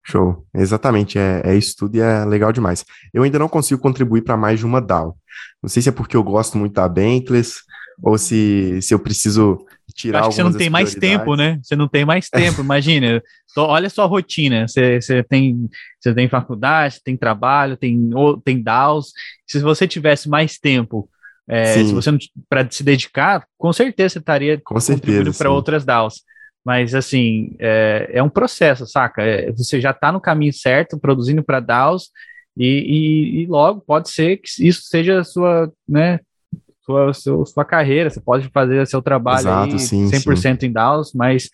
Show, exatamente, é, é isso tudo e é legal demais. Eu ainda não consigo contribuir para mais de uma DAO. Não sei se é porque eu gosto muito da Bankless ou se, se eu preciso tirar Acho que você não tem mais tempo, né? Você não tem mais tempo, imagina. olha a sua rotina. Você, você, tem, você tem faculdade, tem trabalho, tem, tem DAOs. Se você tivesse mais tempo, é, se você não para se dedicar, com certeza você estaria com contribuindo para outras DAOs. Mas assim, é, é um processo, saca? É, você já está no caminho certo, produzindo para DAOs, e, e, e, logo pode ser que isso seja a sua, né, sua, sua, sua carreira, você pode fazer seu trabalho Exato, aí sim, 100% sim. em DAOs, mas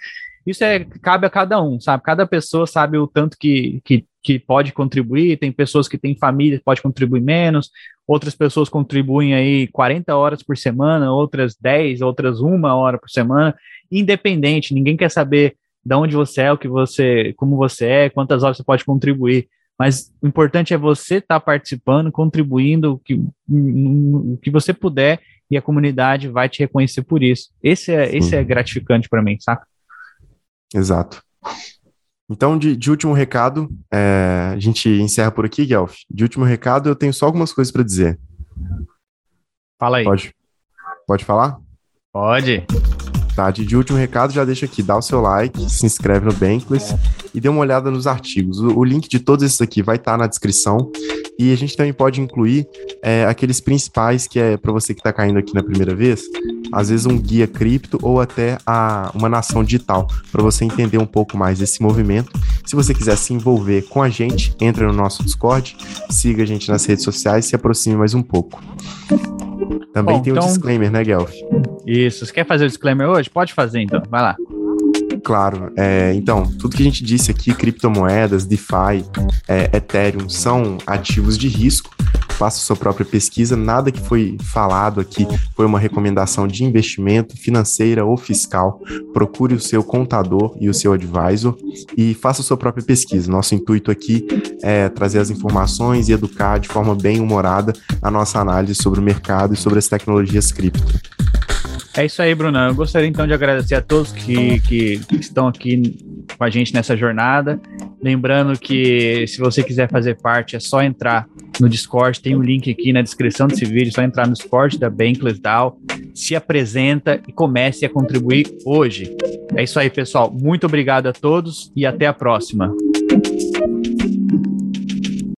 isso é, cabe a cada um, sabe? Cada pessoa sabe o tanto que, que, que pode contribuir, tem pessoas que têm família que pode contribuir menos, outras pessoas contribuem aí 40 horas por semana, outras 10, outras uma hora por semana, independente, ninguém quer saber de onde você é, o que você, como você é, quantas horas você pode contribuir. Mas o importante é você estar tá participando, contribuindo o que, o que você puder e a comunidade vai te reconhecer por isso. Esse é, esse é gratificante para mim, saca? Exato. Então, de, de último recado, é, a gente encerra por aqui, Guelph. De último recado, eu tenho só algumas coisas para dizer. Fala aí. Pode, pode falar? Pode. Tá, de, de último recado, já deixa aqui, dá o seu like, se inscreve no Bankless e dê uma olhada nos artigos. O, o link de todos esses aqui vai estar tá na descrição. E a gente também pode incluir é, aqueles principais que é para você que está caindo aqui na primeira vez, às vezes um guia cripto ou até a, uma nação digital, para você entender um pouco mais desse movimento. Se você quiser se envolver com a gente, entre no nosso Discord, siga a gente nas redes sociais e se aproxime mais um pouco. Também Bom, tem o então... disclaimer, né, Guelph? Isso. Você quer fazer o disclaimer hoje? Pode fazer então. Vai lá. Claro. É, então, tudo que a gente disse aqui, criptomoedas, DeFi, é, Ethereum, são ativos de risco. Faça sua própria pesquisa. Nada que foi falado aqui foi uma recomendação de investimento financeira ou fiscal. Procure o seu contador e o seu advisor e faça sua própria pesquisa. Nosso intuito aqui é trazer as informações e educar de forma bem humorada a nossa análise sobre o mercado e sobre as tecnologias cripto. É isso aí, Bruno. Eu gostaria então de agradecer a todos que, que, que, estão aqui com a gente nessa jornada. Lembrando que se você quiser fazer parte, é só entrar no Discord, tem um link aqui na descrição desse vídeo, é só entrar no Discord da Bankless DAO, se apresenta e comece a contribuir hoje. É isso aí, pessoal. Muito obrigado a todos e até a próxima.